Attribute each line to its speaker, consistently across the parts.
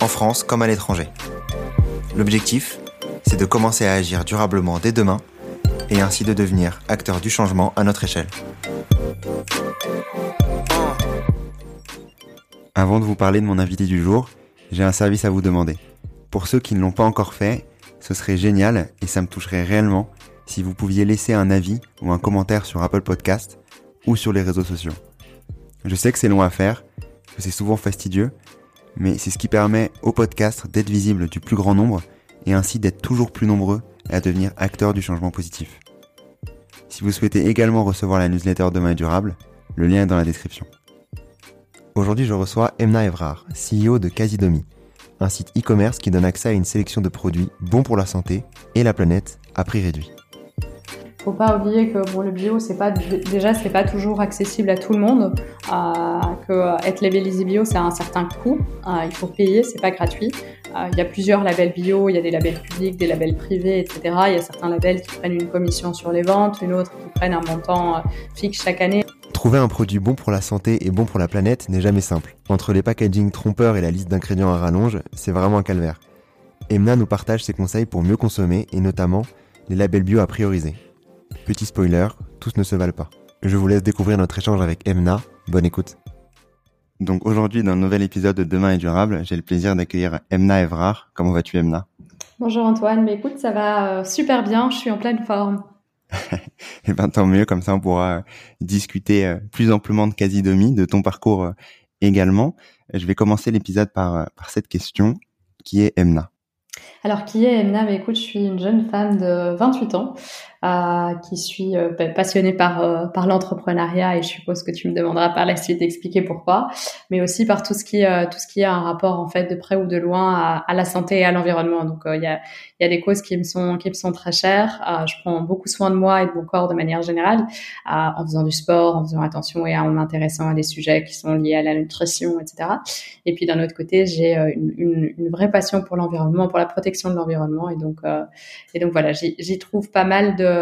Speaker 1: en France comme à l'étranger. L'objectif, c'est de commencer à agir durablement dès demain et ainsi de devenir acteur du changement à notre échelle. Avant de vous parler de mon invité du jour, j'ai un service à vous demander. Pour ceux qui ne l'ont pas encore fait, ce serait génial et ça me toucherait réellement si vous pouviez laisser un avis ou un commentaire sur Apple Podcast ou sur les réseaux sociaux. Je sais que c'est long à faire, que c'est souvent fastidieux, mais c'est ce qui permet au podcast d'être visible du plus grand nombre et ainsi d'être toujours plus nombreux à devenir acteurs du changement positif. Si vous souhaitez également recevoir la newsletter Demain durable, le lien est dans la description. Aujourd'hui, je reçois Emna Evrard, CEO de Casidomi, un site e-commerce qui donne accès à une sélection de produits bons pour la santé et la planète à prix réduit
Speaker 2: faut pas oublier que bon, le bio, c'est pas déjà c'est pas toujours accessible à tout le monde. Euh, que être labellisé bio, c'est un certain coût. Euh, il faut payer, c'est pas gratuit. Euh, il y a plusieurs labels bio, il y a des labels publics, des labels privés, etc. Il y a certains labels qui prennent une commission sur les ventes, une autre qui prennent un montant euh, fixe chaque année.
Speaker 1: Trouver un produit bon pour la santé et bon pour la planète n'est jamais simple. Entre les packaging trompeurs et la liste d'ingrédients à rallonge, c'est vraiment un calvaire. Emna nous partage ses conseils pour mieux consommer et notamment les labels bio à prioriser. Petit spoiler, tous ne se valent pas. Je vous laisse découvrir notre échange avec Emna. Bonne écoute. Donc aujourd'hui, dans un nouvel épisode de Demain est durable, j'ai le plaisir d'accueillir Emna Evrard. Comment vas-tu Emna?
Speaker 2: Bonjour Antoine, mais écoute, ça va euh, super bien, je suis en pleine forme.
Speaker 1: Eh ben tant mieux, comme ça on pourra euh, discuter euh, plus amplement de Casidomi, de ton parcours également. Je vais commencer l'épisode par, par cette question qui est Emna?
Speaker 2: Alors, qui est Emna? Mais écoute, je suis une jeune femme de 28 ans qui suis euh, passionnée par euh, par l'entrepreneuriat et je suppose que tu me demanderas par la suite d'expliquer pourquoi, mais aussi par tout ce qui tout ce qui a un rapport en fait de près ou de loin à, la santé et à l'environnement. Donc il y a y a des causes qui me sont qui me sont très chères. je prends beaucoup soin de moi et de mon corps de manière générale en faisant du sport, en faisant attention et en m'intéressant à des sujets qui sont liés à la nutrition, etc. Et puis d'un autre côté, j'ai une, une, une, vraie passion pour l'environnement, pour la protection de l'environnement et donc et donc voilà, j'y trouve pas mal de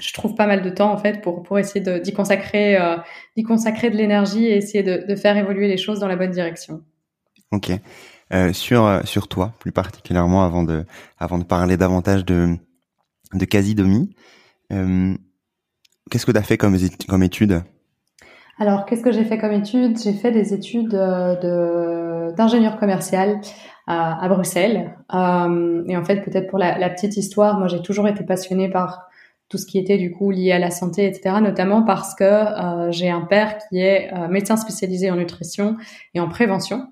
Speaker 2: je trouve pas mal de temps en fait pour pour essayer d'y consacrer euh, d'y consacrer de l'énergie et essayer de, de, faire évoluer les choses dans la bonne direction.
Speaker 1: Ok. Euh, sur euh, sur toi plus particulièrement avant de avant de parler davantage de de Casidomi, euh, qu'est-ce que tu as fait comme comme études
Speaker 2: Alors qu'est-ce que j'ai fait comme études J'ai fait des études euh, de d'ingénieur commercial à, Bruxelles. Euh, et en fait, peut-être pour la, petite histoire, moi j'ai toujours été passionnée par tout ce qui était du coup lié à la santé, etc. Notamment parce que euh, j'ai un père qui est euh, médecin spécialisé en nutrition et en prévention,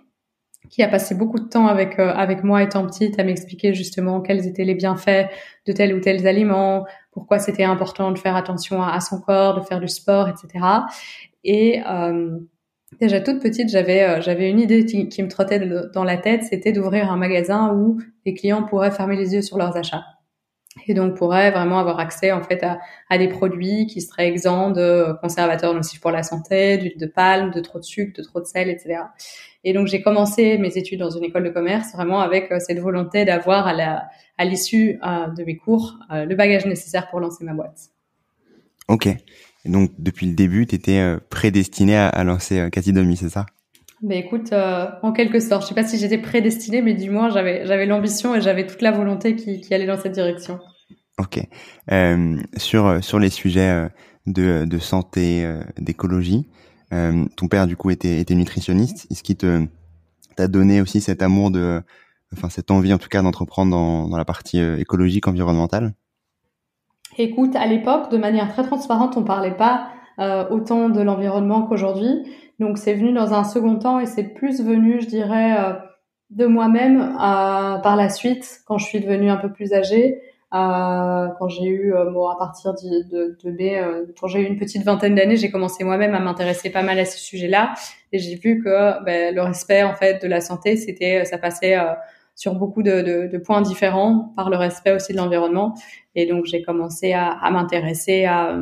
Speaker 2: qui a passé beaucoup de temps avec euh, avec moi étant petite à m'expliquer justement quels étaient les bienfaits de tel ou tel aliment, pourquoi c'était important de faire attention à, à, son corps, de faire du sport, etc. Et euh, Déjà toute petite, j'avais euh, j'avais une idée qui, me trottait dans la tête, c'était d'ouvrir un magasin où les clients pourraient fermer les yeux sur leurs achats et donc pourraient vraiment avoir accès en fait à, des produits qui seraient exempts de conservateurs nocifs pour la santé, d'huile de palme, de trop de sucre, de trop de sel, etc. Et donc j'ai commencé mes études dans une école de commerce vraiment avec euh, cette volonté d'avoir à la à l'issue euh, de mes cours le bagage nécessaire pour lancer ma boîte.
Speaker 1: Ok. Et donc, depuis le début, tu étais euh, prédestiné à, à lancer euh, Casidomi, c'est ça?
Speaker 2: Ben écoute, euh, en quelque sorte, je sais pas si j'étais prédestinée, mais du moins j'avais j'avais l'ambition et j'avais toute la volonté qui, qui allait dans cette direction.
Speaker 1: Ok. Euh, sur sur les sujets de, de santé, d'écologie, ton père du coup était était nutritionniste. Est-ce qu'il te t'a donné aussi cet amour de, enfin cette envie en tout cas d'entreprendre dans dans la partie écologique environnementale?
Speaker 2: Écoute, à l'époque, de manière très transparente, on parlait pas euh, autant de l'environnement qu'aujourd'hui. Donc c'est venu dans un second temps et c'est plus venu, je dirais, euh, de moi-même euh, par la suite, quand je suis devenue un peu plus âgée, quand j'ai eu, à partir de, de, quand j'ai eu une petite vingtaine d'années, j'ai commencé moi-même à m'intéresser pas mal à ces sujets-là et j'ai vu que ben, le respect en fait de la santé, c'était, ça passait sur beaucoup de, points différents par le respect aussi de l'environnement. Et donc j'ai commencé à, m'intéresser à,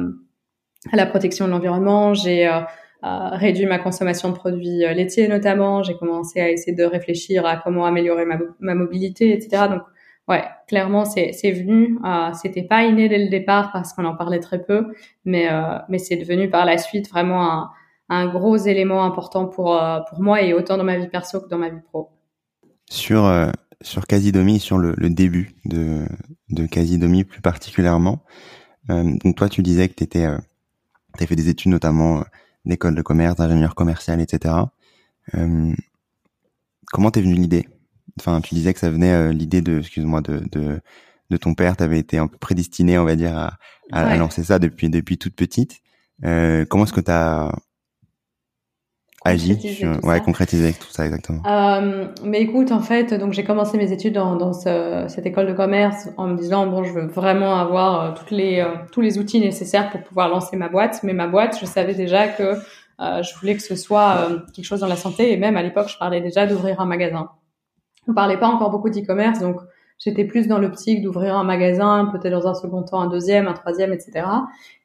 Speaker 2: à, la protection de l'environnement. J'ai euh, réduit ma consommation de produits euh, laitiers notamment. J'ai commencé à essayer de réfléchir à comment améliorer ma, mobilité, etc. Donc ouais, clairement c'est venu. Euh, C'était pas inné dès le départ parce qu'on en parlait très peu, mais euh, mais c'est devenu par la suite vraiment un, un gros élément important pour euh, pour moi et autant dans ma vie perso que dans ma vie pro.
Speaker 1: Sur euh, sur Casidomi, sur le, le, début de de Casidomi plus particulièrement. Euh, donc toi, tu disais que tu étais euh, tu fait des études notamment d'école de commerce, d'ingénieur commercial, etc. Euh, comment t'es venue l'idée? Enfin, tu disais que ça venait l'idée de, excuse-moi, de, de de ton père. T'avais été un peu prédestiné, on va dire, à, à, lancer ça depuis depuis toute petite. Euh, comment est-ce que Agi, ouais, concrétiser tout ça exactement.
Speaker 2: Euh, mais écoute, en fait, donc j'ai commencé mes études dans, dans ce, cette école de commerce en me disant bon, je veux vraiment avoir euh, toutes les euh, tous les outils nécessaires pour pouvoir lancer ma boîte. Mais ma boîte, je savais déjà que euh, je voulais que ce soit quelque chose dans la santé et même à l'époque, je parlais déjà d'ouvrir un magasin. On parlait pas encore beaucoup d'e-commerce, donc J'étais plus dans l'optique d'ouvrir un magasin, peut-être dans un second temps un deuxième, un troisième, etc.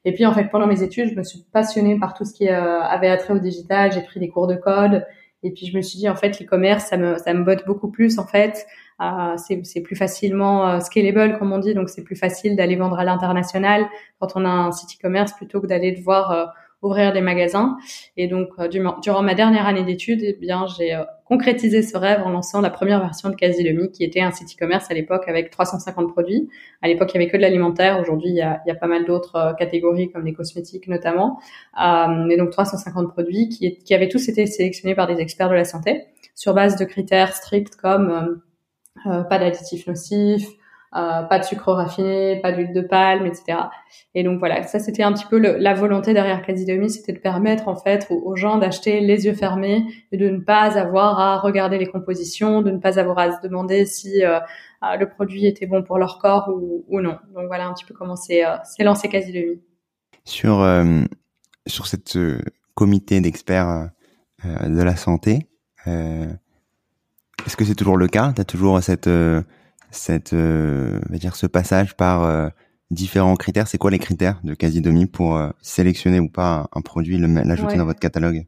Speaker 2: Et puis en fait, pendant mes études, je me suis passionnée par tout ce qui euh, avait attrait au digital. J'ai pris des cours de code. Et puis je me suis dit en fait, l'e-commerce, ça me ça me botte beaucoup plus en fait. Euh, c'est plus facilement euh, scalable comme on dit, donc c'est plus facile d'aller vendre à l'international quand on a un site e-commerce plutôt que d'aller devoir euh, ouvrir des magasins. Et donc, euh, durant ma dernière année d'études, eh bien, j'ai euh, concrétisé ce rêve en lançant la première version de Casilemi, qui était un site e-commerce à l'époque avec 350 produits. À l'époque, il y avait que de l'alimentaire. Aujourd'hui, il y a, pas mal d'autres euh, catégories, comme les cosmétiques notamment. Euh, mais donc, 350 produits qui, qui avaient tous été sélectionnés par des experts de la santé sur base de critères stricts comme euh, pas d'additifs nocifs, euh, pas de sucre raffiné, pas d'huile de palme, etc. Et donc voilà, ça c'était un petit peu la volonté derrière Casidomi, c'était de permettre en fait aux, gens d'acheter les yeux fermés et de ne pas avoir à regarder les compositions, de ne pas avoir à se demander si euh, euh le produit était bon pour leur corps ou, non. Donc voilà un petit peu comment c'est euh, lancé Casidomi.
Speaker 1: Sur sur comité d'experts de la santé, est-ce que c'est toujours le cas? Tu as toujours cette cette, euh, va dire ce passage par euh, différents critères. C'est quoi les critères de Casidomi pour euh, sélectionner ou pas un, produit, l'ajouter dans votre catalogue?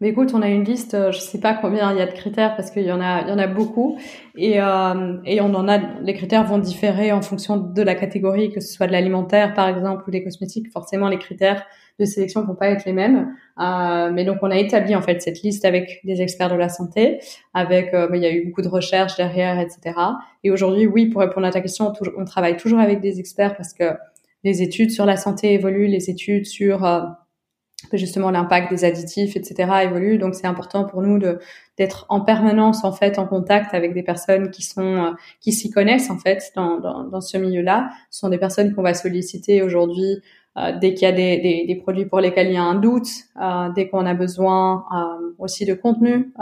Speaker 2: Mais écoute, on a une liste, je sais pas combien il y a de critères parce qu'il y en a, il y en a beaucoup, et euh, et on en a. Les critères vont différer en fonction de la catégorie, que ce soit de l'alimentaire par exemple ou des cosmétiques. Forcément, les critères de sélection vont pas être les mêmes. Euh, mais donc on a établi en fait cette liste avec des experts de la santé, avec euh, il y a eu beaucoup de recherches derrière, etc. Et aujourd'hui, oui, pour répondre à ta question, on travaille toujours avec des experts parce que les études sur la santé évoluent, les études sur euh, justement l'impact des additifs, etc. évoluent. Donc c'est important pour nous de d'être en permanence en fait en contact avec des personnes qui sont euh, qui s'y connaissent en fait dans, dans, dans ce milieu-là. Ce sont des personnes qu'on va solliciter aujourd'hui dès qu'il y a des, des, des, produits pour lesquels il y a un doute, euh, dès qu'on a besoin euh, aussi de contenu,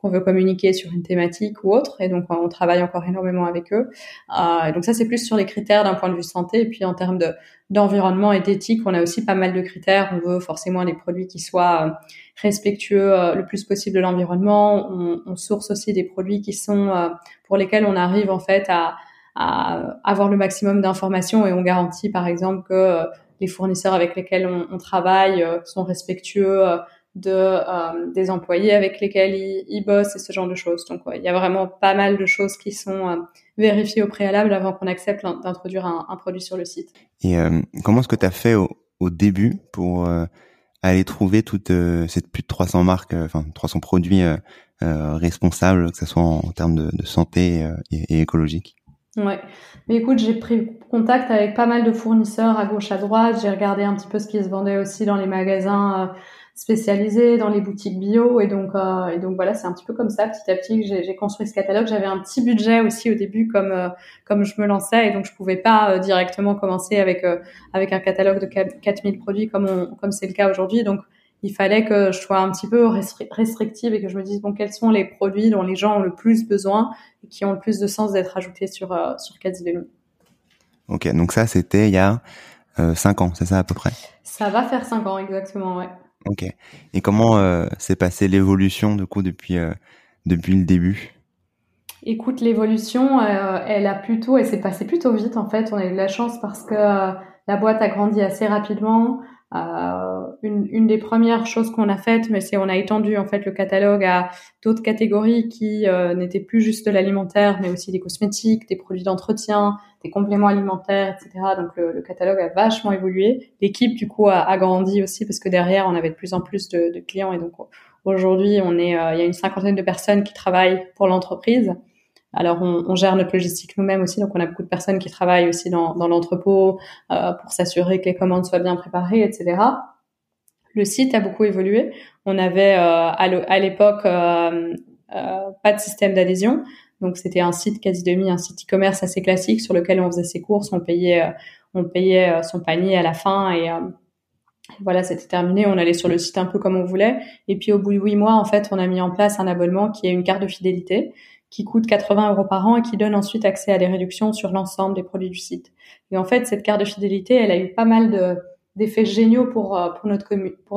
Speaker 2: qu'on veut communiquer sur une thématique ou autre, et donc on travaille encore énormément avec eux. et donc ça c'est plus sur les critères d'un point de vue santé, et puis en termes de d'environnement et d'éthique, on a aussi pas mal de critères. On veut forcément des produits qui soient respectueux le plus possible de l'environnement. On, on, source aussi des produits qui sont pour lesquels on arrive en fait à, à avoir le maximum d'informations et on garantit par exemple que les fournisseurs avec lesquels on, travaille euh, sont respectueux euh, de euh, des employés avec lesquels ils, bossent et ce genre de choses. Donc il y a vraiment pas mal de choses qui sont vérifiées au préalable avant qu'on accepte d'introduire un, produit sur le site.
Speaker 1: Et comment est-ce que tu as fait au, début pour aller trouver toute cette plus de 300 marques, enfin 300 produits responsables, que ce soit en, termes de, santé et écologique?
Speaker 2: Ouais. Mais écoute, j'ai pris contact avec pas mal de fournisseurs à gauche, à droite. J'ai regardé un petit peu ce qui se vendait aussi dans les magasins euh, spécialisés, dans les boutiques bio. Et donc, euh, et donc voilà, c'est un petit peu comme ça, petit à petit, que j'ai construit ce catalogue. J'avais un petit budget aussi au début, comme euh, comme je me lançais, et donc je pouvais pas directement commencer avec avec un catalogue de 4000 produits comme on, comme c'est le cas aujourd'hui. Donc il fallait que je sois un petit peu restrictive et que je me dise bon quels sont les produits dont les gens ont le plus besoin et qui ont le plus de sens d'être ajoutés sur euh, sur.
Speaker 1: Ok, donc ça c'était il y a euh, 5 ans, c'est ça à peu près?
Speaker 2: Ça va faire 5 ans exactement, ouais.
Speaker 1: Ok. Et comment euh, s'est passée l'évolution du coup depuis euh, depuis le début?
Speaker 2: Écoute, l'évolution, euh, elle a plutôt, elle s'est passée plutôt vite en fait. On a eu de la chance parce que euh, la boîte a grandi assez rapidement. Euh, une, une, des premières choses qu'on a faites, mais c'est on a étendu en fait le catalogue à d'autres catégories qui n'étaient plus juste de l'alimentaire, mais aussi des cosmétiques, des produits d'entretien, des compléments alimentaires, etc. Donc le, le catalogue a vachement évolué. L'équipe du coup a, a, grandi aussi parce que derrière on avait de plus en plus de, de clients et donc aujourd'hui on est, il y a une cinquantaine de personnes qui travaillent pour l'entreprise. Alors, on, on, gère notre logistique nous-mêmes aussi, donc on a beaucoup de personnes qui travaillent aussi dans, dans l'entrepôt euh, pour s'assurer que les commandes soient bien préparées, etc. Le site a beaucoup évolué. On avait euh, à l'époque euh, euh, pas de système d'adhésion, donc c'était un site quasi demi, un site e-commerce assez classique sur lequel on faisait ses courses, on payait, euh, on payait son panier à la fin et voilà, c'était terminé. On allait sur le site un peu comme on voulait. Et puis au bout de huit mois, en fait, on a mis en place un abonnement qui est une carte de fidélité qui coûte 80 euros par an et qui donne ensuite accès à des réductions sur l'ensemble des produits du site. Et en fait, cette carte de fidélité, elle a eu pas mal de d'effets géniaux pour euh, pour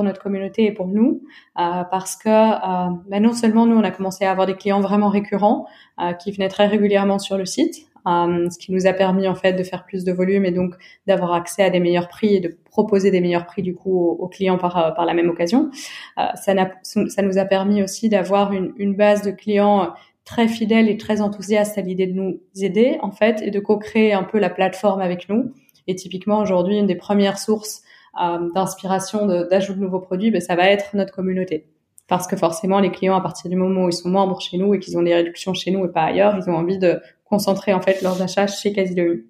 Speaker 2: notre communauté et pour nous euh, parce que euh, bah non seulement nous on a commencé à avoir des clients vraiment récurrents euh, qui venaient très régulièrement sur le site euh, ce qui nous a permis en fait de faire plus de volume et donc d'avoir accès à des meilleurs prix et de proposer des meilleurs prix du coup aux, clients par par la même occasion ça, ça nous a permis aussi d'avoir une, une base de clients très fidèle et très enthousiaste à l'idée de nous aider en fait et de co-créer un peu la plateforme avec nous. Et typiquement aujourd'hui, une des premières sources euh, d'inspiration d'ajout de, nouveaux produits, ben, ça va être notre communauté. Parce que forcément, les clients, à partir du moment où ils sont membres chez nous et qu'ils ont des réductions chez nous et pas ailleurs, ils ont envie de concentrer en fait leurs achats chez Casilomi.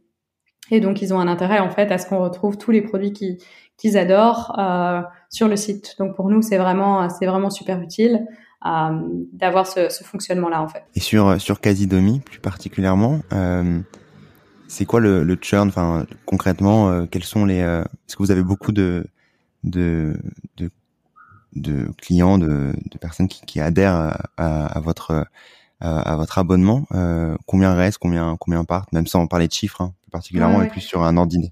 Speaker 2: Et donc, ils ont un intérêt en fait à ce qu'on retrouve tous les produits qu'ils adorent euh, sur le site. Donc, pour nous, c'est vraiment, c'est vraiment super utile. Euh, d'avoir ce, ce fonctionnement-là en fait.
Speaker 1: Et sur sur Casidomi plus particulièrement, euh, c'est quoi le, le churn? Enfin concrètement, euh, quels sont les Est-ce que vous avez beaucoup de de de, de clients, de, de personnes qui, qui adhèrent à, à, votre à, votre abonnement? Euh, Combien reste Combien combien partent? Même sans parler de chiffres, hein, plus particulièrement, ouais, et plus sur un ordre d'idée.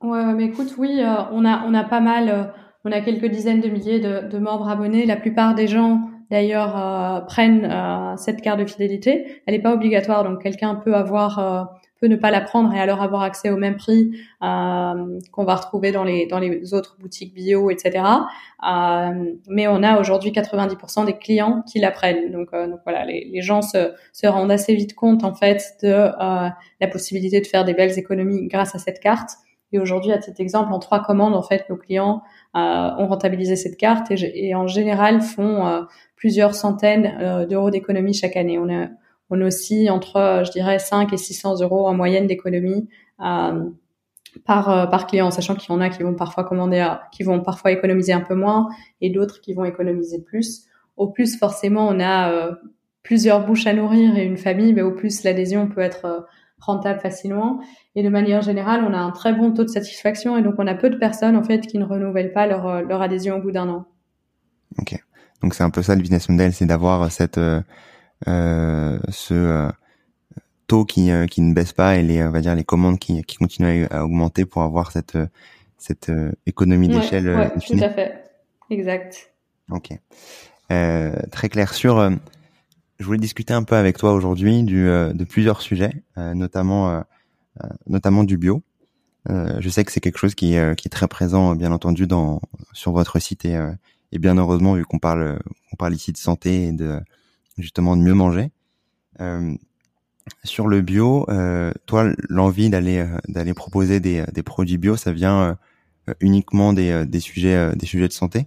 Speaker 2: Ouais, mais écoute, oui, on a on a pas mal. on a quelques dizaines de milliers de, de membres abonnés. La plupart des gens d'ailleurs euh, prennent euh, cette carte de fidélité. Elle n'est pas obligatoire, donc quelqu'un peut avoir euh, peut ne pas la prendre et alors avoir accès au même prix euh, qu'on va retrouver dans les dans les autres boutiques bio, etc. Euh, mais on a aujourd'hui 90% des clients qui la prennent. Donc, donc voilà, les, les gens se, se, rendent assez vite compte en fait de la possibilité de faire des belles économies grâce à cette carte. Et aujourd'hui, à cet exemple, en trois commandes, en fait, nos clients ont rentabilisé cette carte et, et en général font plusieurs centaines euh, d'euros d'économie chaque année. On, a, on aussi entre, je dirais, 5 et 600 euros en moyenne d'économie euh, par, euh, par client, sachant qu'il y en a qui vont parfois commander, qui vont parfois économiser un peu moins et d'autres qui vont économiser plus. Au plus, forcément, on a plusieurs bouches à nourrir et une famille, mais au plus l'adhésion peut être rentable facilement. Et de manière générale, on a un très bon taux de satisfaction et donc on a peu de personnes en fait qui ne renouvellent pas leur, leur adhésion au bout d'un an.
Speaker 1: Ok. Donc c'est un peu ça le business model, c'est d'avoir cette euh, euh ce euh, taux qui euh, qui ne baisse pas et les on va dire les commandes qui qui continuent à, augmenter pour avoir cette cette économie d'échelle.
Speaker 2: Ouais, tout à fait. Exact.
Speaker 1: Ok. très clair sur. Je voulais discuter un peu avec toi aujourd'hui du de plusieurs sujets, notamment notamment du bio. je sais que c'est quelque chose qui, qui est très présent, bien entendu, dans sur votre site et, et bien heureusement vu qu'on parle on parle ici de santé et de justement de mieux manger. Euh, sur le bio, euh, toi, l'envie d'aller euh, d'aller proposer des, des produits bio, ça vient euh, uniquement des, des sujets des sujets de santé?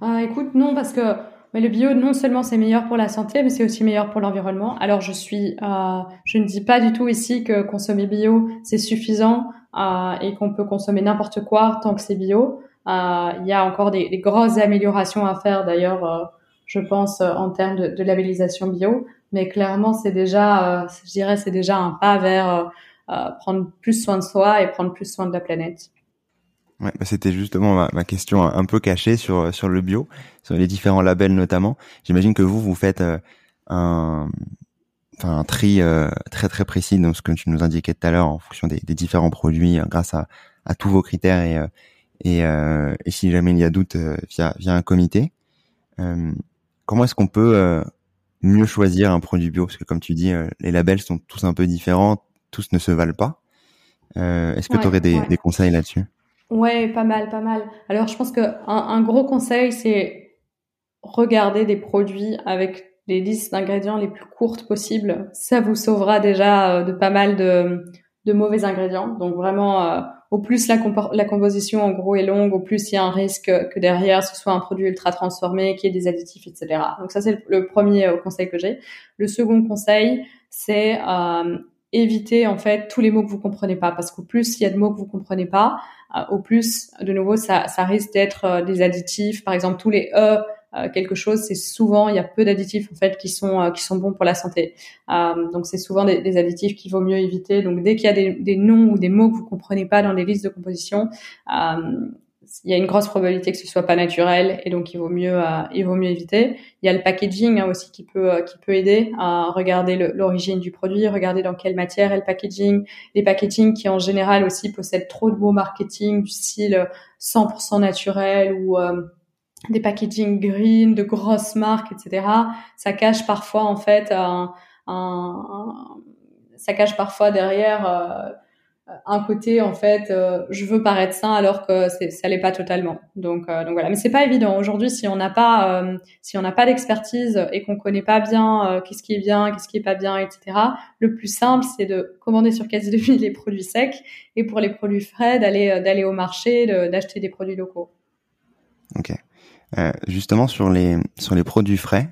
Speaker 2: Ah, Écoute, non, parce que mais le bio, non seulement c'est meilleur pour la santé, mais c'est aussi meilleur pour l'environnement. Alors je suis, euh, je ne dis pas du tout ici que consommer bio c'est suffisant euh, et qu'on peut consommer n'importe quoi tant que c'est bio. Euh, il y a encore des, des, grosses améliorations à faire d'ailleurs, euh, je pense, euh, en termes de, de, labellisation bio. Mais clairement, c'est déjà, je dirais, c'est déjà un pas vers prendre plus soin de soi et prendre plus soin de la planète.
Speaker 1: Ouais, bah c'était justement ma, ma, question un peu cachée sur sur le bio, sur les différents labels notamment. J'imagine que vous vous faites un enfin un tri très très précis dans ce que tu nous indiquais tout à l'heure en fonction des, des différents produits grâce à, à tous vos critères et et, euh, et si jamais il y a doute euh, via, via un comité. Euh, comment est-ce qu'on peut mieux choisir un produit bio? Parce que comme tu dis, les labels sont tous un peu différents, tous ne se valent pas. Est-ce que tu aurais des, des conseils là-dessus?
Speaker 2: Ouais, pas mal, pas mal. Alors, je pense que un, gros conseil, c'est regarder des produits avec les listes d'ingrédients les plus courtes possibles. Ça vous sauvera déjà euh, de pas mal de, mauvais ingrédients. Donc vraiment, euh, au plus la, la, composition en gros est longue, au plus il y a un risque que derrière ce soit un produit ultra transformé, qui ait des additifs, etc. Donc ça c'est le, premier euh, conseil que j'ai. Le second conseil, c'est éviter en fait tous les mots que vous comprenez pas, parce qu'au plus il y a de mots que vous comprenez pas, au plus de nouveau ça, ça risque d'être des additifs. Par exemple tous les e euh, quelque chose, c'est souvent il y a peu d'additifs en fait qui sont euh, qui sont bons pour la santé. Euh, donc c'est souvent des, des additifs qu'il vaut mieux éviter. Donc dès qu'il y a des, des, noms ou des mots que vous comprenez pas dans les listes de composition, il y a une grosse probabilité que ce soit pas naturel et donc il vaut mieux il vaut mieux éviter. Il y a le packaging hein, aussi qui peut qui peut aider à regarder l'origine du produit, regarder dans quelle matière est le packaging, les packaging qui en général aussi possèdent trop de mots marketing du style 100% naturel ou des packaging green, de grosses marques, etc. Ça cache parfois en fait un, un, ça cache parfois derrière euh, un côté en fait euh, je veux paraître sain alors que ça l'est pas totalement. Donc euh, voilà, mais c'est pas évident aujourd'hui si on n'a pas si on n'a pas d'expertise et qu'on connaît pas bien qu'est-ce qui est bien, qu'est-ce qui est pas bien, etc. Le plus simple c'est de commander sur Quasi de les produits secs et pour les produits frais d'aller d'aller au marché, d'acheter des produits locaux.
Speaker 1: Ok. Euh, justement sur les sur les produits frais,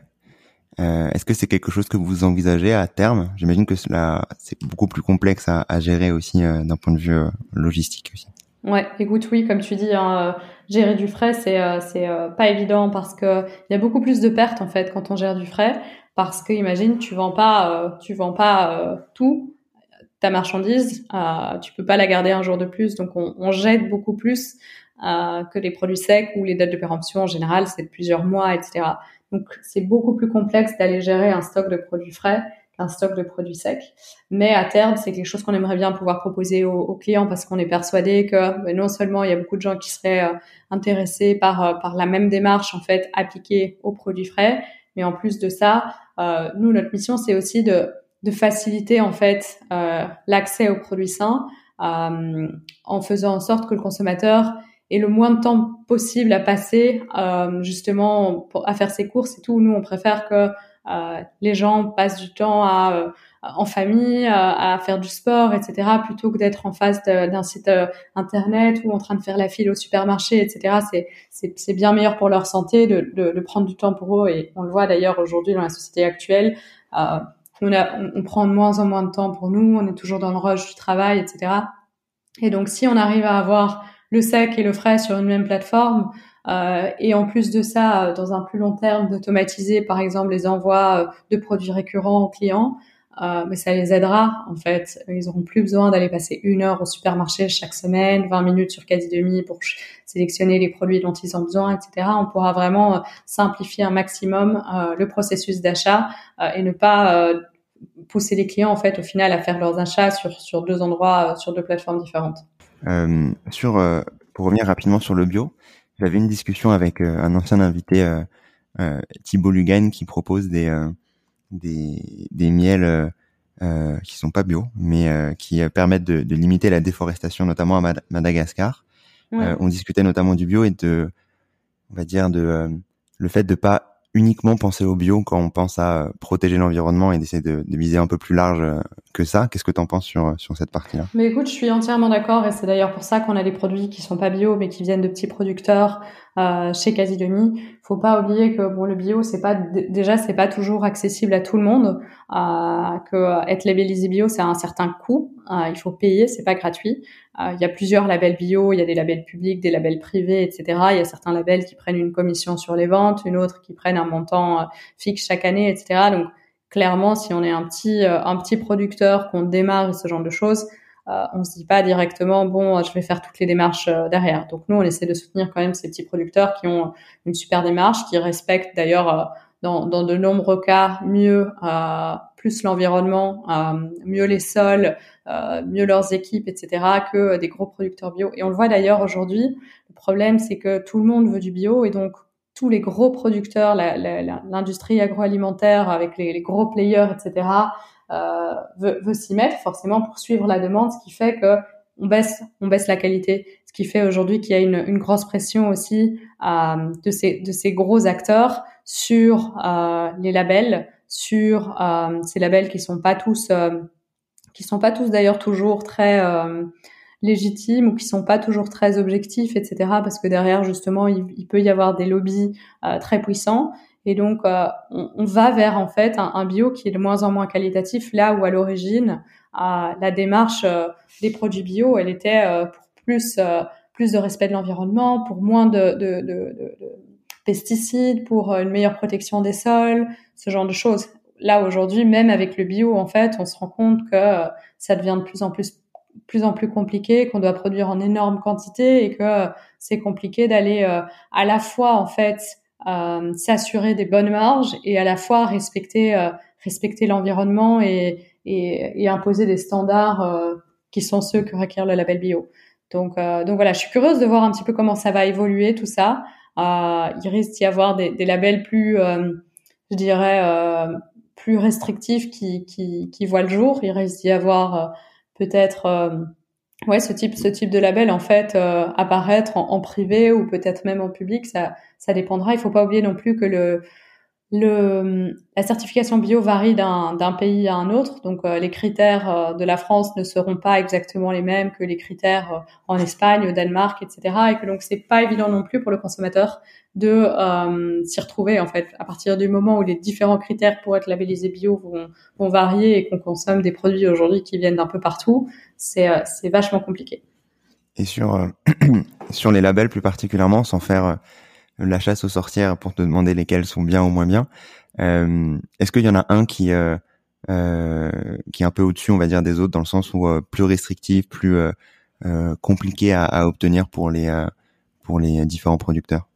Speaker 1: euh, est-ce que c'est quelque chose que vous envisagez à terme? J'imagine que cela c'est beaucoup plus complexe à, à gérer aussi euh, d'un point de vue logistique aussi.
Speaker 2: Ouais, écoute, oui, comme tu dis, hein, gérer du frais, c'est c'est pas évident parce que il y a beaucoup plus de pertes en fait quand on gère du frais, parce que imagine, tu vends pas, tu vends pas tout ta marchandise, euh, tu peux pas la garder un jour de plus, donc on, on jette beaucoup plus euh, que les produits secs où les dates de péremption en général c'est plusieurs mois, etc. Donc c'est beaucoup plus complexe d'aller gérer un stock de produits frais qu'un stock de produits secs. Mais à terme, c'est quelque chose qu'on aimerait bien pouvoir proposer aux, clients parce qu'on est persuadé que ben, non seulement il y a beaucoup de gens qui seraient euh, intéressés par euh, par la même démarche en fait appliquée aux produits frais, mais en plus de ça, nous notre mission c'est aussi de de faciliter en fait l'accès aux produits sains en faisant en sorte que le consommateur et le moins de temps possible à passer euh, justement pour, à faire ses courses et tout. Nous, on préfère que euh, les gens passent du temps à, euh, en famille, à, faire du sport, etc., plutôt que d'être en face d'un site internet ou en train de faire la file au supermarché, etc. C'est bien meilleur pour leur santé de, de, de, prendre du temps pour eux et on le voit d'ailleurs aujourd'hui dans la société actuelle. on, a, on, prend de moins en moins de temps pour nous, on est toujours dans le rush du travail, etc. Et donc si on arrive à avoir le sec et le frais sur une même plateforme. Euh, et en plus de ça, euh, dans un plus long terme, d'automatiser par exemple les envois euh, de produits récurrents aux clients, euh, mais ça les aidera en fait. Ils auront plus besoin d'aller passer une heure au supermarché chaque semaine, 20 minutes sur quasi demi pour sélectionner les produits dont ils ont besoin, etc. On pourra vraiment simplifier un maximum euh, le processus d'achat et ne pas pousser les clients en fait au final à faire leurs achats sur sur deux endroits, sur deux plateformes différentes.
Speaker 1: Euh, sur, euh, pour revenir rapidement sur le bio, j'avais une discussion avec euh, un ancien invité, euh, Thibault Lugan, qui propose des des, des miels euh, qui sont pas bio, mais qui permettent de, de, limiter la déforestation, notamment à Madagascar. on discutait notamment du bio et de, on va dire, de le fait de pas uniquement penser au bio quand on pense à protéger l'environnement et d'essayer de, de, viser un peu plus large euh, que ça. Qu'est-ce que tu en penses sur, sur cette partie-là?
Speaker 2: Mais écoute, je suis entièrement d'accord et c'est d'ailleurs pour ça qu'on a des produits qui sont pas bio mais qui viennent de petits producteurs euh, chez Quasi Demi. Faut pas oublier que bon le bio c'est pas déjà c'est pas toujours accessible à tout le monde. Euh, que être labellisé bio c'est un certain coût. Euh, il faut payer, c'est pas gratuit. Euh, il y a plusieurs labels bio, il y a des labels publics, des labels privés, etc. Il y a certains labels qui prennent une commission sur les ventes, une autre qui prennent un montant euh, fixe chaque année, etc. Donc clairement, si on est un petit un petit producteur qu'on démarre ce genre de choses, euh, on se dit pas directement bon je vais faire toutes les démarches euh, derrière. Donc nous on essaie de soutenir quand même ces petits producteurs qui ont une super démarche, qui respectent d'ailleurs euh, dans, dans, de nombreux cas mieux plus l'environnement, mieux les sols, mieux leurs équipes, etc. que des gros producteurs bio. Et on le voit d'ailleurs aujourd'hui. Le problème c'est que tout le monde veut du bio et donc tous les gros producteurs, l'industrie agroalimentaire avec les, gros players, etc., euh, veut, veut s'y mettre forcément pour suivre la demande, ce qui fait que on baisse, on baisse la qualité, ce qui fait aujourd'hui qu'il y a une, une, grosse pression aussi euh, de, ces, de ces gros acteurs sur euh, les labels, sur euh, ces labels qui sont pas tous, euh, qui sont pas tous d'ailleurs toujours très euh, légitimes ou qui sont pas toujours très objectifs, etc. Parce que derrière justement il, peut y avoir des lobbies très puissants et donc on, on, va vers en fait un, bio qui est de moins en moins qualitatif là où à l'origine la démarche des produits bio elle était pour plus plus de respect de l'environnement, pour moins de, de, de, de, pesticides, pour une meilleure protection des sols, ce genre de choses. Là aujourd'hui, même avec le bio, en fait, on se rend compte que ça devient de plus en plus plus en plus compliqué, qu'on doit produire en énorme quantité et que c'est compliqué d'aller euh, à la fois en fait euh, s'assurer des bonnes marges et à la fois respecter euh, respecter l'environnement et, et, et, imposer des standards euh, qui sont ceux que requiert le label bio. Donc, euh, donc voilà, je suis curieuse de voir un petit peu comment ça va évoluer tout ça. Euh, il risque d'y avoir des, des, labels plus, euh, je dirais, euh, plus restrictifs qui, qui, qui voient le jour. Il risque d'y avoir euh, peut-être, euh, ouais, ce type, ce type de label en fait apparaître en, en, privé ou peut-être même en public. Ça, ça dépendra. Il faut pas oublier non plus que le la certification bio varie d'un pays à un autre, donc euh, les critères euh, de la France ne seront pas exactement les mêmes que les critères euh, en Espagne, au Danemark, etc. Et que donc c'est pas évident non plus pour le consommateur de s'y retrouver en fait. À partir du moment où les différents critères pour être labellisés bio vont, vont varier et qu'on consomme des produits aujourd'hui qui viennent d'un peu partout, c'est vachement compliqué.
Speaker 1: Et sur sur les labels plus particulièrement, sans faire la chasse aux sorcières pour te demander lesquels sont bien ou moins bien. Euh, Est-ce qu'il y en a un qui euh, euh, qui est un peu au-dessus, on va dire, des autres, dans le sens où euh, plus restrictif, plus euh, euh, compliqué à, à, obtenir pour les pour les différents producteurs?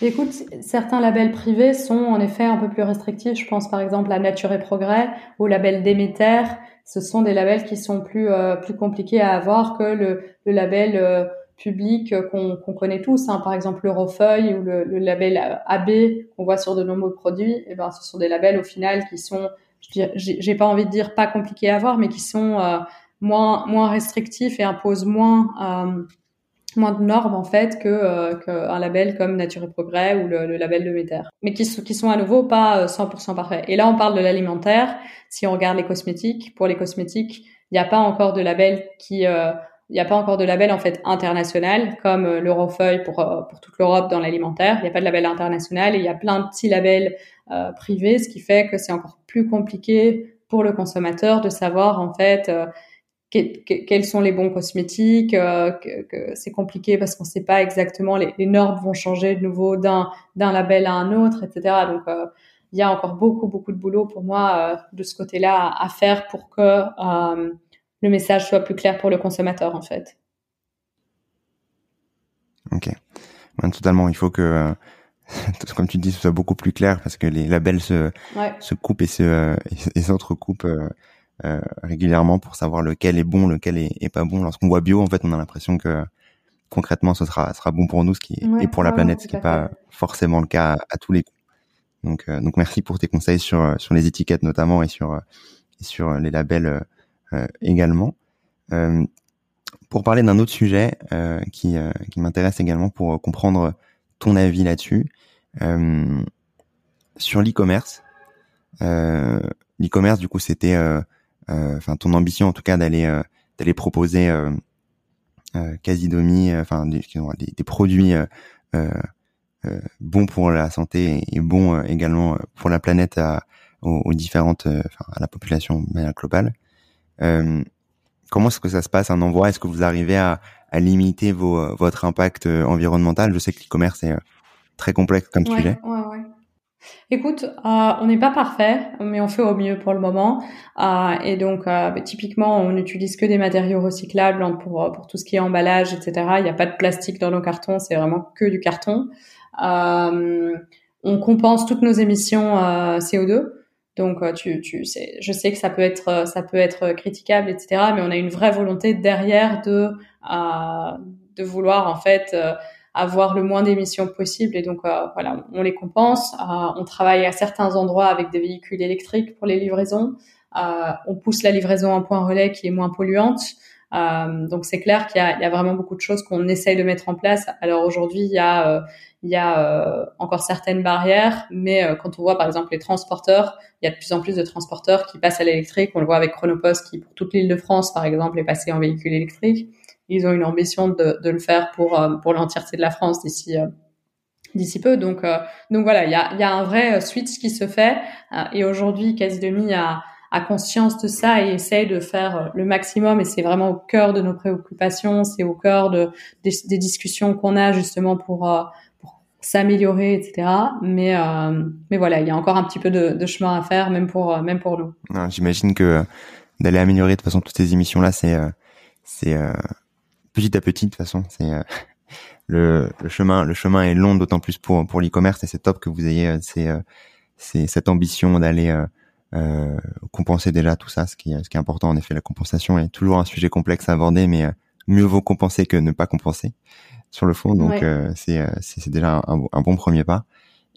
Speaker 2: Écoute, certains labels privés sont en effet un peu plus restrictifs. Je pense par exemple à Nature et Progrès ou label Déméter. Ce sont des labels qui sont plus plus compliqués à avoir que le, le label public qu'on connaît tous, hein, par exemple l'Eurofeuille ou le, le, label AB qu'on voit sur de nombreux produits, et eh ben ce sont des labels au final qui sont, j'ai pas envie de dire pas compliqués à avoir, mais qui sont euh, moins moins restrictifs et imposent moins euh, moins de normes en fait que euh, qu'un label comme Nature et Progrès ou le, le label de Méter, mais qui, qui sont à nouveau pas 100% parfaits. Et là on parle de l'alimentaire. Si on regarde les cosmétiques, pour les cosmétiques, il n'y a pas encore de label qui il n'y a pas encore de label en fait international comme euh, l'Eurofeuille pour euh, pour toute l'Europe dans l'alimentaire. Il n'y a pas de label international et il y a plein de petits labels euh, privés, ce qui fait que c'est encore plus compliqué pour le consommateur de savoir en fait euh, quels sont les bons cosmétiques. Euh, que, c'est compliqué parce qu'on ne sait pas exactement les, les, normes vont changer de nouveau d'un d'un label à un autre, etc. Donc il y a encore beaucoup beaucoup de boulot pour moi de ce côté-là à, à faire pour que le message soit plus clair pour le consommateur en fait.
Speaker 1: Ok, ben, totalement. Il faut que, comme tu dis, ce soit beaucoup plus clair parce que les labels se, ouais. se coupent et se et, s'entrecoupent euh, euh, régulièrement pour savoir lequel est bon, lequel est, est pas bon. Lorsqu'on voit bio, en fait, on a l'impression que concrètement, ce sera sera bon pour nous, ce qui est, ouais, et pour la planète, ce qui n'est pas forcément le cas à, à tous les coups. Donc, euh, donc merci pour tes conseils sur sur les étiquettes notamment et sur et sur les labels également. Euh, pour parler d'un autre sujet euh, qui, qui m'intéresse également pour comprendre ton avis là-dessus, sur l'e-commerce. l'e-commerce, du coup, c'était, enfin, ton ambition en tout cas d'aller d'aller proposer euh, quasi domi, enfin des, des, produits euh, euh, bons pour la santé et, bons également pour la planète à, aux, aux différentes, à la population globale. Euh, comment est-ce que ça se passe un envoi Est-ce que vous arrivez à, à limiter vos, euh, votre impact euh, environnemental? Je sais que l'e-commerce est très complexe comme
Speaker 2: ouais,
Speaker 1: sujet.
Speaker 2: Ouais, ouais. Écoute, euh, on n'est pas parfait, mais on fait au mieux pour le moment. Euh, et donc, euh, bah, typiquement, on n'utilise que des matériaux recyclables hein, pour pour tout ce qui est emballage, etc. Il n'y a pas de plastique dans nos cartons, c'est vraiment que du carton. on compense toutes nos émissions CO2. Donc, euh, tu, tu je sais que ça peut être, euh, ça peut être critiquable, etc. Mais on a une vraie volonté derrière de, euh, de vouloir en fait avoir le moins d'émissions possible et donc voilà, on les compense. on travaille à certains endroits avec des véhicules électriques pour les livraisons. on pousse la livraison un point relais qui est moins polluante. Euh, donc c'est clair qu'il y, y a, vraiment beaucoup de choses qu'on essaye de mettre en place. Alors aujourd'hui, il y a, euh, il y a euh, encore certaines barrières, mais quand on voit par exemple les transporteurs, il y a de plus en plus de transporteurs qui passent à l'électrique. On le voit avec Chronopost qui, pour toute l'île de France par exemple, est passé en véhicule électrique. Ils ont une ambition de, de le faire pour pour l'entièreté de la France d'ici d'ici peu. Donc, donc voilà, il y a, y a un vrai switch qui se fait. et aujourd'hui, quasi demi a, a conscience de ça et essaye de faire euh, le maximum. Et c'est vraiment au cœur de nos préoccupations, c'est au cœur de, des, discussions qu'on a justement pour, euh, pour s'améliorer, etc. Mais, euh, mais voilà, il y a encore un petit peu de, chemin à faire, même pour, même pour nous.
Speaker 1: J'imagine que d'aller améliorer de toute façon toutes ces émissions-là, c'est c'est petit à petit de toute façon. C'est le, chemin le chemin est long, d'autant plus pour pour l'e-commerce et c'est top que vous ayez c'est c'est cette ambition d'aller euh, compenser déjà tout ça, ce qui, ce qui est important. En effet, la compensation est toujours un sujet complexe à aborder, mais euh, mieux vaut compenser que ne pas compenser sur le fond. Donc euh, c'est c'est déjà un, un, bon premier pas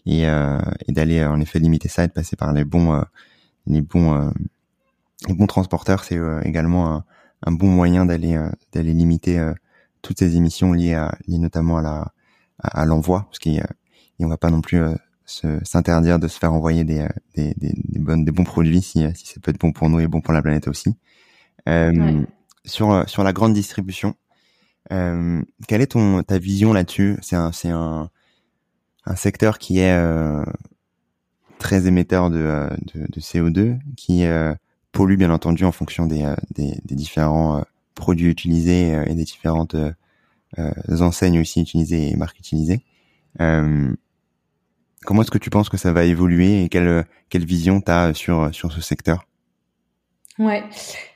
Speaker 1: et, et d'aller en effet limiter ça et de passer par les bons les bons les bons transporteurs, c'est également un, un, bon moyen d'aller d'aller limiter toutes ces émissions liées à liées notamment à la à, l'envoi parce qu'on on va pas non plus s'interdire de se faire envoyer des, euh, des, des, des, bonnes, des bons produits si, euh, si ça peut être bon pour nous et bon pour la planète aussi. Euh, sur, euh, sur la grande distribution, euh, quelle est ton, ta vision là-dessus? C'est un, c'est un, un secteur qui est euh, très émetteur de, de, de CO2, qui pollue bien entendu en fonction des, des, des différents produits utilisés et des différentes enseignes aussi utilisées et marques utilisées. Euh, Comment est-ce que tu penses que ça va évoluer et quelle, quelle vision tu as sur, sur ce secteur?
Speaker 2: Ouais,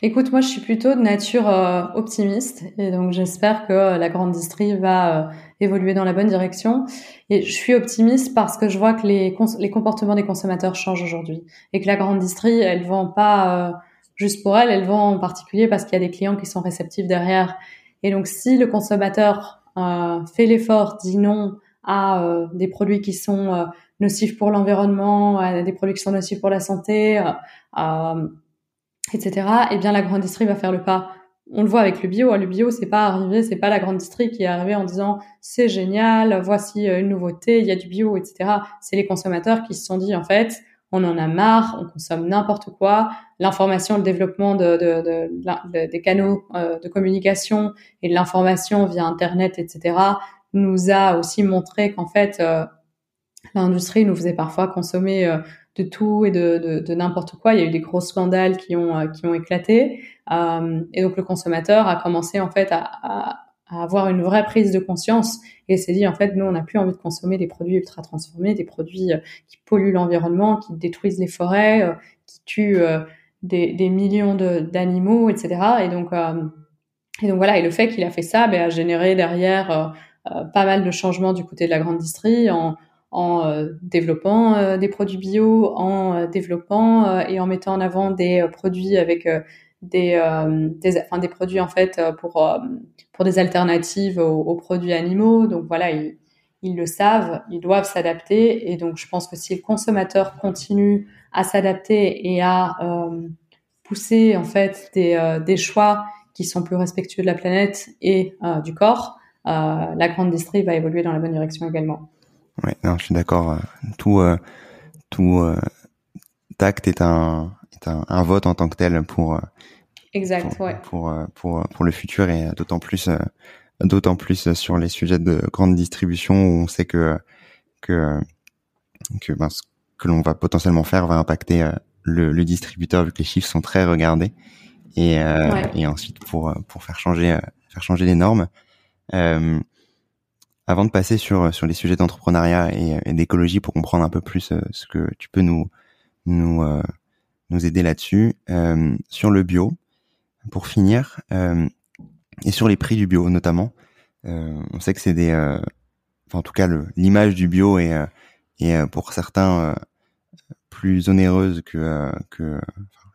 Speaker 2: écoute, moi je suis plutôt de nature euh, optimiste et donc j'espère que la grande distrie va euh, évoluer dans la bonne direction. Et je suis optimiste parce que je vois que les, les comportements des consommateurs changent aujourd'hui et que la grande distrie, elle vend pas euh, juste pour elle, elle vend en particulier parce qu'il y a des clients qui sont réceptifs derrière. Et donc si le consommateur fait l'effort, dit non à euh, des produits qui sont euh, nocifs pour l'environnement, à des produits qui sont nocifs pour la santé, euh, etc. Eh bien, la grande distrie va faire le pas. On le voit avec le bio. Le bio, c'est pas arrivé, c'est pas la grande distrie qui est arrivée en disant c'est génial, voici une nouveauté, il y a du bio, etc. C'est les consommateurs qui se sont dit en fait, on en a marre, on consomme n'importe quoi. L'information, le développement de, de, de, des canaux de communication et de l'information via Internet, etc nous a aussi montré qu'en fait, euh, l'industrie nous faisait parfois consommer euh, de tout et de, de, n'importe quoi. Il y a eu des gros scandales qui ont, euh, qui ont éclaté. et donc, le consommateur a commencé en fait à, à, avoir une vraie prise de conscience et s'est dit en fait nous on n'a plus envie de consommer des produits ultra transformés, des produits qui polluent l'environnement, qui détruisent les forêts, qui tuent des, des, millions d'animaux, etc. Et donc et donc voilà et le fait qu'il a fait ça ben, a généré derrière pas mal de changements du côté de la grande distrie en, en euh, développant euh, des produits bio, en développant et en mettant en avant des produits avec des, des, enfin, des produits en fait pour, pour des alternatives aux, produits animaux. Donc voilà, ils, ils le savent, ils doivent s'adapter. Et donc je pense que si le consommateur continue à s'adapter et à pousser en fait des, des choix qui sont plus respectueux de la planète et du corps, euh, la grande distrie va évoluer dans la bonne direction également.
Speaker 1: Ouais, non, je suis d'accord. Euh, tout, euh, tout tact est un, est un, un, vote en tant que tel pour.
Speaker 2: Exact,
Speaker 1: pour,
Speaker 2: ouais.
Speaker 1: Pour, pour, pour le futur et d'autant plus, d'autant plus sur les sujets de grande distribution où on sait que, que, que, ben, ce que l'on va potentiellement faire va impacter le, le, distributeur vu que les chiffres sont très regardés et, et ensuite pour, pour faire changer, faire changer les normes. Euh, avant de passer sur sur les sujets d'entrepreneuriat et, d'écologie pour comprendre un peu plus euh, ce que tu peux nous nous euh, nous aider là-dessus sur le bio pour finir et sur les prix du bio notamment on sait que c'est des enfin, en tout cas l'image du bio est est pour certains plus onéreuse que que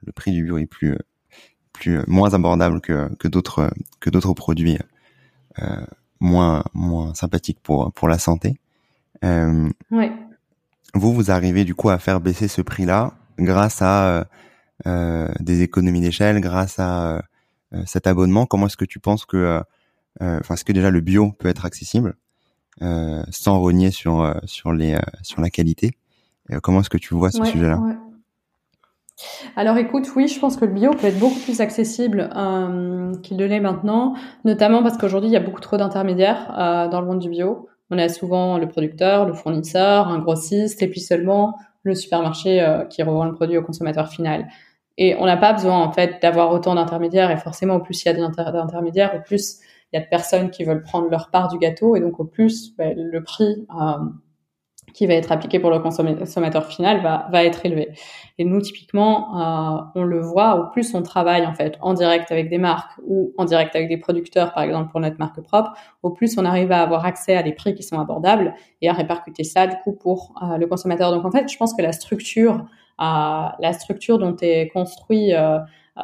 Speaker 1: le prix du bio est plus plus moins abordable que que d'autres que d'autres produits moins moins sympathique pour pour la santé.
Speaker 2: Euh, ouais.
Speaker 1: Vous vous arrivez du coup à faire baisser ce prix-là grâce à euh, des économies d'échelle, grâce à cet abonnement. Comment est-ce que tu penses que enfin est-ce que déjà le bio peut être accessible sans rogner sur sur les sur la qualité? Comment est-ce que tu vois ce sujet-là?
Speaker 2: Alors écoute, oui, je pense que le bio peut être beaucoup plus accessible euh, qu'il ne l'est maintenant, notamment parce qu'aujourd'hui, il y a beaucoup trop d'intermédiaires euh, dans le monde du bio. On a souvent le producteur, le fournisseur, un grossiste, et puis seulement le supermarché euh, qui revend le produit au consommateur final. Et on n'a pas besoin en fait d'avoir autant d'intermédiaires, et forcément, au plus il y a d'intermédiaires, au plus il y a de personnes qui veulent prendre leur part du gâteau, et donc au plus ben, le prix qui va être appliqué pour le consommateur final va, va être élevé. Et nous, typiquement, euh, on le voit, au plus on travaille en fait en direct avec des marques ou en direct avec des producteurs, par exemple pour notre marque propre, au plus on arrive à avoir accès à des prix qui sont abordables et à répercuter ça du coup pour euh, le consommateur. Donc en fait, je pense que la structure, euh, la structure dont est construit euh, euh,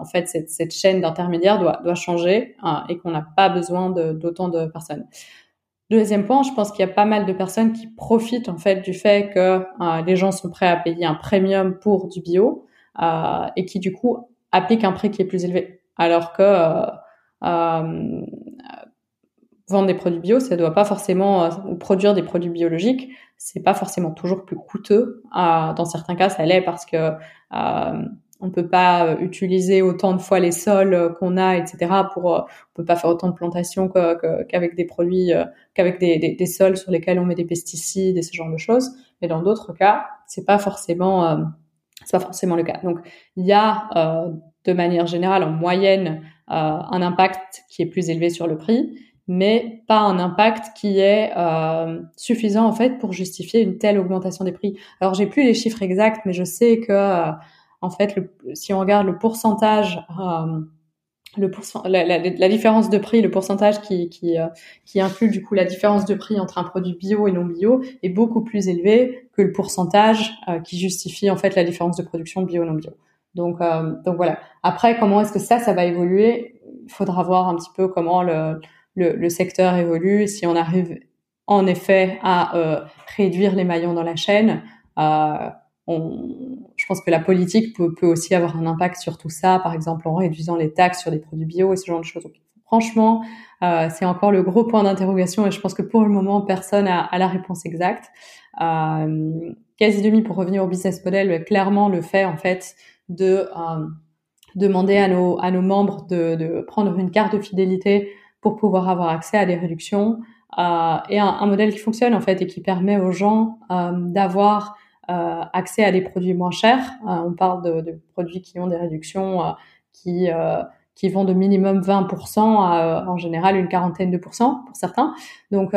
Speaker 2: en fait cette, cette chaîne d'intermédiaires doit, doit changer et qu'on n'a pas besoin d'autant de personnes. Deuxième point, je pense qu'il y a pas mal de personnes qui profitent en fait du fait que euh, les gens sont prêts à payer un premium pour du bio euh, et qui du coup appliquent un prix qui est plus élevé. Alors que euh, euh vendre des produits bio, ça doit pas forcément ou produire des produits biologiques, c'est pas forcément toujours plus coûteux. dans certains cas, ça l'est parce que on peut pas euh, utiliser autant de fois les sols euh, qu'on a, etc. Pour, euh, on peut pas faire autant de plantations qu'avec des produits, qu'avec des, des, sols sur lesquels on met des pesticides et ce genre de choses. Mais dans d'autres cas, c'est pas forcément, c'est pas forcément le cas. Donc, il y a de manière générale, en moyenne, un impact qui est plus élevé sur le prix, mais pas un impact qui est suffisant en fait pour justifier une telle augmentation des prix. Alors, j'ai plus les chiffres exacts, mais je sais que en fait, si on regarde le pourcentage, euh, le la, différence de prix, le pourcentage qui, qui, euh, qui inclut du coup la différence de prix entre un produit bio et non bio est beaucoup plus élevé que le pourcentage euh, qui justifie en fait la différence de production bio non bio. Donc, donc voilà. Après, comment est-ce que ça, ça va évoluer? Il faudra voir un petit peu comment le, le, le secteur évolue, si on arrive en effet à réduire les maillons dans la chaîne. Euh, je pense que la politique peut, aussi avoir un impact sur tout ça, par exemple en réduisant les taxes sur les produits bio et ce genre de choses. franchement, euh, c'est encore le gros point d'interrogation et je pense que pour le moment, personne a, a la réponse exacte. Euh, quasi demi pour revenir au business model, clairement le fait en fait de euh, demander à nos, à nos membres de, de, prendre une carte de fidélité pour pouvoir avoir accès à des réductions euh, et un, un, modèle qui fonctionne en fait et qui permet aux gens euh, d'avoir accès à des produits moins chers. Euh, on parle de, de, produits qui ont des réductions euh, qui qui vont de minimum 20% à en général une quarantaine de pourcents pour certains. Donc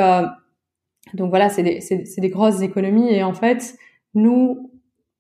Speaker 2: donc voilà, c'est des, des grosses économies et en fait, nous,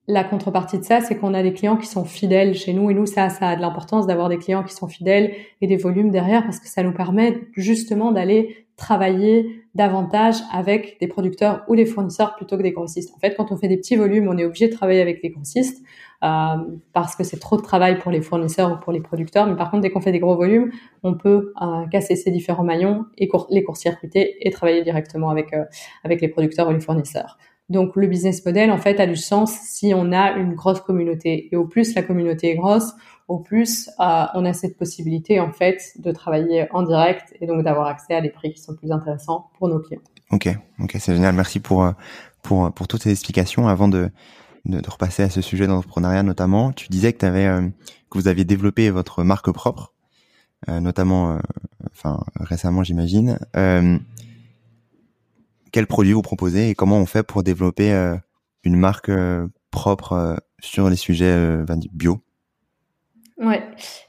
Speaker 2: la contrepartie de ça, c'est qu'on a des clients qui sont fidèles chez nous et nous, ça, ça a de l'importance d'avoir des clients qui sont fidèles et des volumes derrière parce que ça nous permet justement d'aller travailler davantage avec des producteurs ou des fournisseurs plutôt que des grossistes. En fait, quand on fait des petits volumes, on est obligé de travailler avec des grossistes euh, parce que c'est trop de travail pour les fournisseurs ou pour les producteurs. Mais par contre, dès qu'on fait des gros volumes, on peut euh, casser ces différents maillons et les court-circuiter et travailler directement avec euh, avec les producteurs ou les fournisseurs. Donc le business model en fait a du sens si on a une grosse communauté et au plus la communauté est grosse, au plus euh, on a cette possibilité en fait de travailler en direct et donc d'avoir accès à des prix qui sont plus intéressants pour nos clients.
Speaker 1: Ok, ok, c'est génial. Merci pour euh, pour pour toutes ces explications. Avant de de, repasser à ce sujet d'entrepreneuriat notamment, tu disais que tu avais euh, que vous aviez développé votre marque propre, notamment, enfin récemment j'imagine. quels produits vous proposez et comment on fait pour développer une marque propre sur les sujets bio?
Speaker 2: Ouais.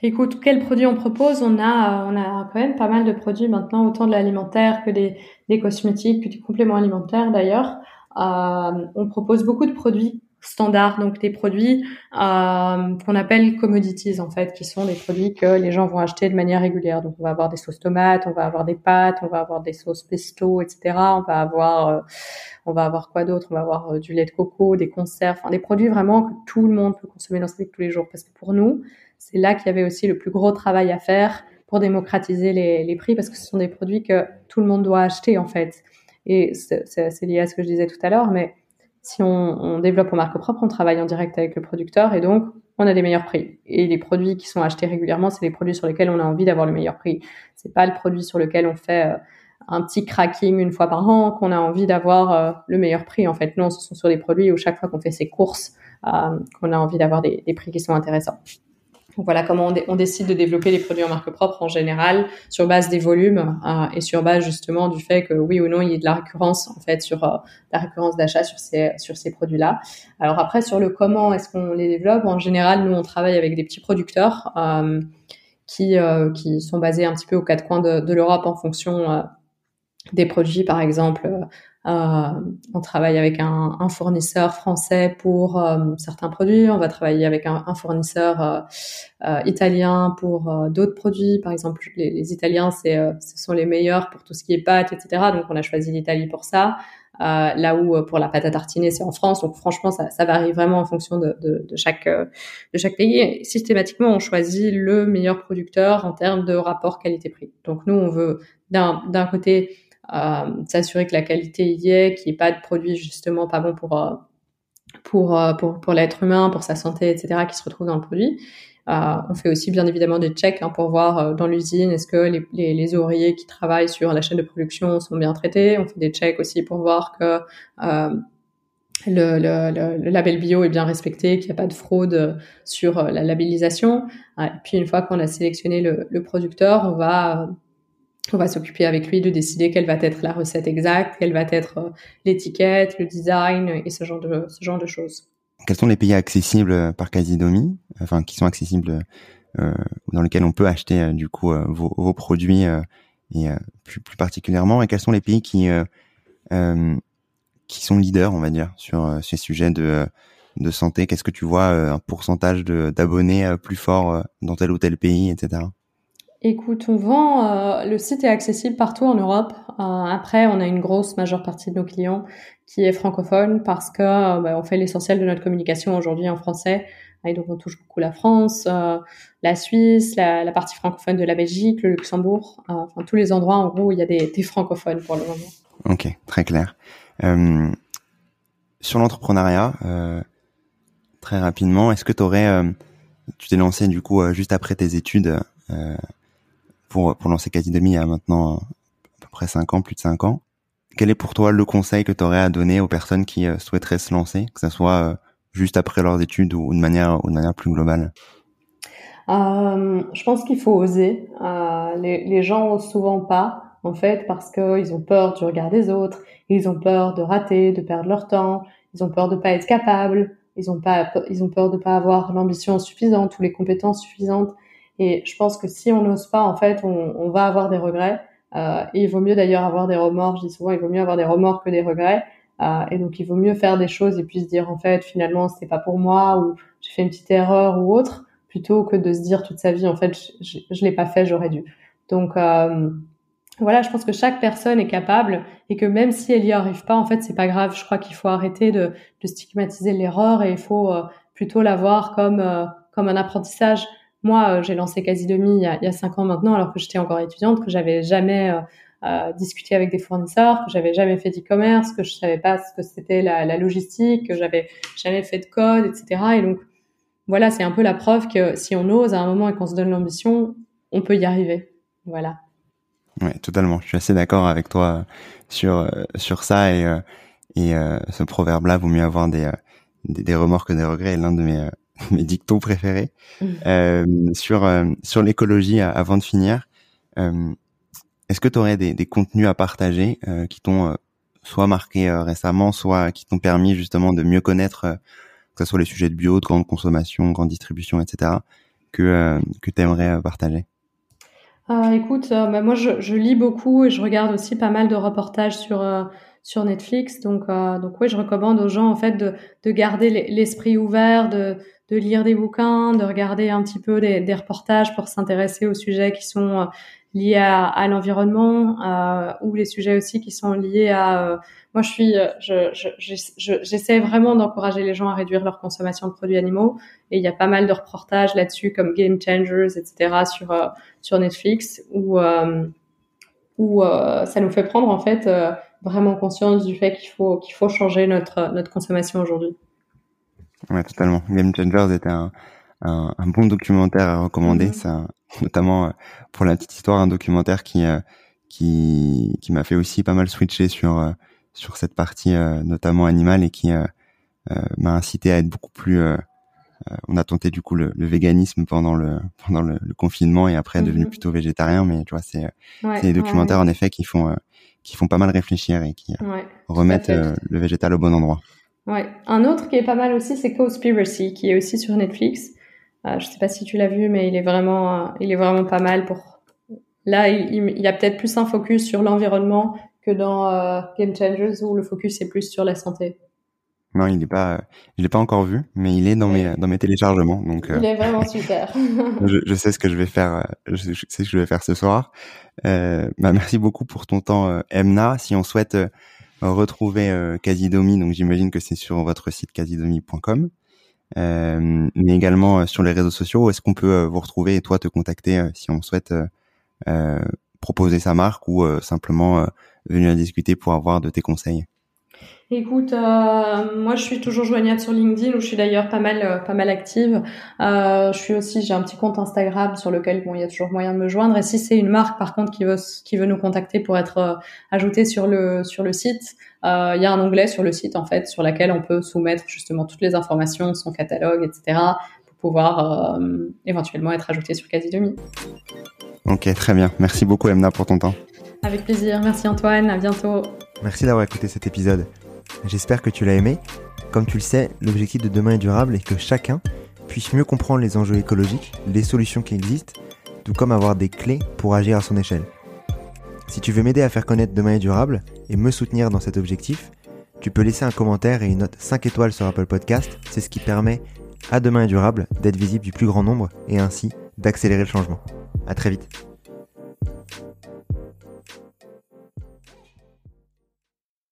Speaker 2: Écoute, quels produits on propose? On a, on a quand même pas mal de produits maintenant, autant de l'alimentaire que des, des cosmétiques, que des compléments alimentaires d'ailleurs. Euh, on propose beaucoup de produits standards, donc des produits euh, qu'on appelle commodities en fait, qui sont des produits que les gens vont acheter de manière régulière. Donc on va avoir des sauces tomates, on va avoir des pâtes, on va avoir des sauces pesto, etc. On va avoir, euh, on va avoir quoi d'autre? On va avoir euh, du lait de coco, des conserves, enfin des produits vraiment que tout le monde peut consommer dans sa vie tous les jours. Parce que pour nous, c'est là qu'il y avait aussi le plus gros travail à faire pour démocratiser les, prix parce que ce sont des produits que tout le monde doit acheter en fait. Et c'est lié à ce que je disais tout à l'heure, mais si on, développe en marque propre, on travaille en direct avec le producteur et donc on a des meilleurs prix. Et les produits qui sont achetés régulièrement, c'est les produits sur lesquels on a envie d'avoir le meilleur prix. C'est pas le produit sur lequel on fait euh, un petit cracking une fois par an qu'on a envie d'avoir euh, le meilleur prix. En fait, non, ce sont sur des produits où chaque fois qu'on fait ses courses, euh, qu'on a envie d'avoir des prix qui sont intéressants. Voilà comment on, décide de développer les produits en marque propre en général sur base des volumes euh, et sur base justement du fait que oui ou non il y ait de la récurrence en fait sur euh, la récurrence d'achat sur ces sur ces produits-là. Alors après sur le comment est-ce qu'on les développe en général nous on travaille avec des petits producteurs euh, qui qui sont basés un petit peu aux quatre coins de l'Europe en fonction des produits par exemple euh, on travaille avec un, un fournisseur français pour euh, certains produits. On va travailler avec un, un fournisseur euh, euh italien pour d'autres produits. Par exemple, les, les Italiens, c'est, ce sont les meilleurs pour tout ce qui est pâtes, etc. Donc, on a choisi l'Italie pour ça. là où pour la pâte à tartiner, c'est en France. Donc, franchement, ça, ça varie vraiment en fonction de, de, de chaque de chaque pays. Et systématiquement, on choisit le meilleur producteur en termes de rapport qualité-prix. Donc, nous, on veut d'un d'un côté euh, s'assurer que la qualité y est, qu'il n'y ait pas de produits justement pas bons pour euh, pour, euh, pour, pour l'être humain, pour sa santé, etc., qui se retrouvent dans le produit. Euh, on fait aussi bien évidemment des checks hein, pour voir dans l'usine est-ce que les, les, les, ouvriers qui travaillent sur la chaîne de production sont bien traités. On fait des checks aussi pour voir que euh, le, le, le, label bio est bien respecté, qu'il n'y a pas de fraude sur la labellisation. Et puis une fois qu'on a sélectionné le, le producteur, on va on va s'occuper avec lui de décider quelle va être la recette exacte, quelle va être euh, l'étiquette, le design et ce genre de ce genre de choses.
Speaker 1: Quels sont les pays accessibles par Casidomi, enfin qui sont accessibles euh, dans lesquels on peut acheter euh, du coup euh, vos, vos, produits et plus, plus, particulièrement, et quels sont les pays qui qui sont leaders, on va dire, sur ces sujets de de santé? Qu'est-ce que tu vois un pourcentage d'abonnés plus fort dans tel ou tel pays, etc.
Speaker 2: Écoute, on vend, euh, le site est accessible partout en Europe. Euh, après, on a une grosse majeure partie de nos clients qui est francophone parce que euh, bah, on fait l'essentiel de notre communication aujourd'hui en français. Et donc, on touche beaucoup la France, la Suisse, la, partie francophone de la Belgique, le Luxembourg, enfin tous les endroits en gros où il y a des, des francophones pour le moment.
Speaker 1: Ok, très clair. sur l'entrepreneuriat, très rapidement, est-ce que tu aurais, tu t'es lancé du coup juste après tes études pour, pour lancer Demi il y a maintenant à peu près 5 ans, plus de 5 ans. Quel est pour toi le conseil que tu aurais à donner aux personnes qui euh, souhaiteraient se lancer, que ce soit euh, juste après leurs études ou de manière, ou de manière plus globale?
Speaker 2: Euh, Je pense qu'il faut oser. Euh, les, les gens osent souvent pas, en fait, parce qu'ils ont peur du regard des autres, ils ont peur de rater, de perdre leur temps, ils ont peur de pas être capables, ils ont, pas, ils ont peur de pas avoir l'ambition suffisante ou les compétences suffisantes. Et je pense que si on n'ose pas, en fait, on, on, va avoir des regrets. Euh, et il vaut mieux d'ailleurs avoir des remords. Je dis souvent, il vaut mieux avoir des remords que des regrets. Euh, et donc, il vaut mieux faire des choses et puis se dire, en fait, finalement, c'était pas pour moi ou j'ai fait une petite erreur ou autre, plutôt que de se dire toute sa vie, en fait, je, je, l'ai pas fait, j'aurais dû. Donc, euh, voilà, je pense que chaque personne est capable et que même si elle y arrive pas, en fait, c'est pas grave. Je crois qu'il faut arrêter de, de stigmatiser l'erreur et il faut euh, plutôt la voir comme euh, comme un apprentissage. Moi, euh, j'ai lancé quasi demi il y, a, il y a cinq ans maintenant, alors que j'étais encore étudiante, que j'avais jamais euh, euh, discuté avec des fournisseurs, que j'avais jamais fait d'e-commerce, que je savais pas ce que c'était la, la, logistique, que j'avais jamais fait de code, etc. Et donc, voilà, c'est un peu la preuve que si on ose à un moment et qu'on se donne l'ambition, on peut y arriver. Voilà.
Speaker 1: Ouais, totalement. Je suis assez d'accord avec toi sur sur ça et et ce proverbe-là, vaut mieux avoir des, des, des remords que des regrets. L'un de mes mes dictons préférés mmh. euh, sur euh, sur l'écologie avant de finir. Euh, est-ce que tu aurais des, des, contenus à partager euh, qui t'ont soit marqué récemment, soit qui t'ont permis justement de mieux connaître que ce soit les sujets de bio, de grande consommation, grande distribution, etc. que que tu aimerais partager?
Speaker 2: Écoute, bah moi je, je, lis beaucoup et je regarde aussi pas mal de reportages sur sur Netflix. Donc, euh, donc oui, je recommande aux gens en fait de, de garder l'esprit ouvert, de, de lire des bouquins, de regarder un petit peu des, des reportages pour s'intéresser aux sujets qui sont euh, liés à, à l'environnement euh, ou les sujets aussi qui sont liés à. Euh, moi, je suis, je, j'essaie je, vraiment d'encourager les gens à réduire leur consommation de produits animaux et il y a pas mal de reportages là-dessus comme Game Changers, etc. sur sur Netflix où où ça nous fait prendre en fait vraiment conscience du fait qu'il faut qu'il faut changer notre notre consommation aujourd'hui.
Speaker 1: Ouais, totalement. Game Changers était un, un, un bon documentaire à recommander. Mm notamment euh, pour la petite histoire, un documentaire qui euh, qui qui m'a fait aussi pas mal switcher sur euh, sur cette partie notamment animale et qui m'a incité à être beaucoup plus on a tenté du coup le, le véganisme pendant le pendant le, le confinement et après devenu mm-hmm. plutôt végétarien mais tu vois c'est c'est des documentaires en effet qui font qui font pas mal réfléchir et qui remettent le végétal au bon endroit.
Speaker 2: Ouais. Un autre qui est pas mal aussi, c'est Conspiracy, qui est aussi sur Netflix. Euh, je sais pas si tu l'as vu, mais il est vraiment, euh, il est vraiment pas mal pour. Là, il, il y a peut-être plus un focus sur l'environnement que dans euh, Game Changers où le focus est plus sur la santé.
Speaker 1: Non, il est pas, je l'ai pas encore vu, mais il est dans mes dans mes téléchargements, donc.
Speaker 2: Il est vraiment super.
Speaker 1: je, je, sais ce que je vais faire, je sais ce que je vais faire ce soir. Euh, bah, merci beaucoup pour ton temps, Emna. Si on souhaite retrouver euh, Casidomi, donc j'imagine que c'est sur votre site casidomi.com, euh, mais également euh, sur les réseaux sociaux. Est-ce qu'on peut vous retrouver et toi te contacter si on souhaite proposer sa marque ou simplement venir discuter pour avoir de tes conseils?
Speaker 2: Écoute, euh, moi je suis toujours joignable sur LinkedIn où je suis d'ailleurs pas mal euh, pas mal active. Euh, je suis aussi j'ai un petit compte Instagram sur lequel bon il y a toujours moyen de me joindre. Et si c'est une marque par contre qui veut qui veut nous contacter pour être ajoutée sur le sur le site, il y a un onglet sur le site en fait sur lequel on peut soumettre justement toutes les informations, son catalogue, etc. pour pouvoir éventuellement être ajouté sur Quasi Demi.
Speaker 1: Ok, très bien. Merci beaucoup Emna pour ton temps.
Speaker 2: Avec plaisir. Merci Antoine. À bientôt.
Speaker 1: Merci d'avoir écouté cet épisode. J'espère que tu l'as aimé. Comme tu le sais, l'objectif de demain est durable et que chacun puisse mieux comprendre les enjeux écologiques, les solutions qui existent, tout comme avoir des clés pour agir à son échelle. Si tu veux m'aider à faire connaître Demain est durable et me soutenir dans cet objectif, tu peux laisser un commentaire et une note 5 étoiles sur Apple Podcast. C'est ce qui permet à Demain est durable d'être visible du plus grand nombre et ainsi d'accélérer le changement. À très vite.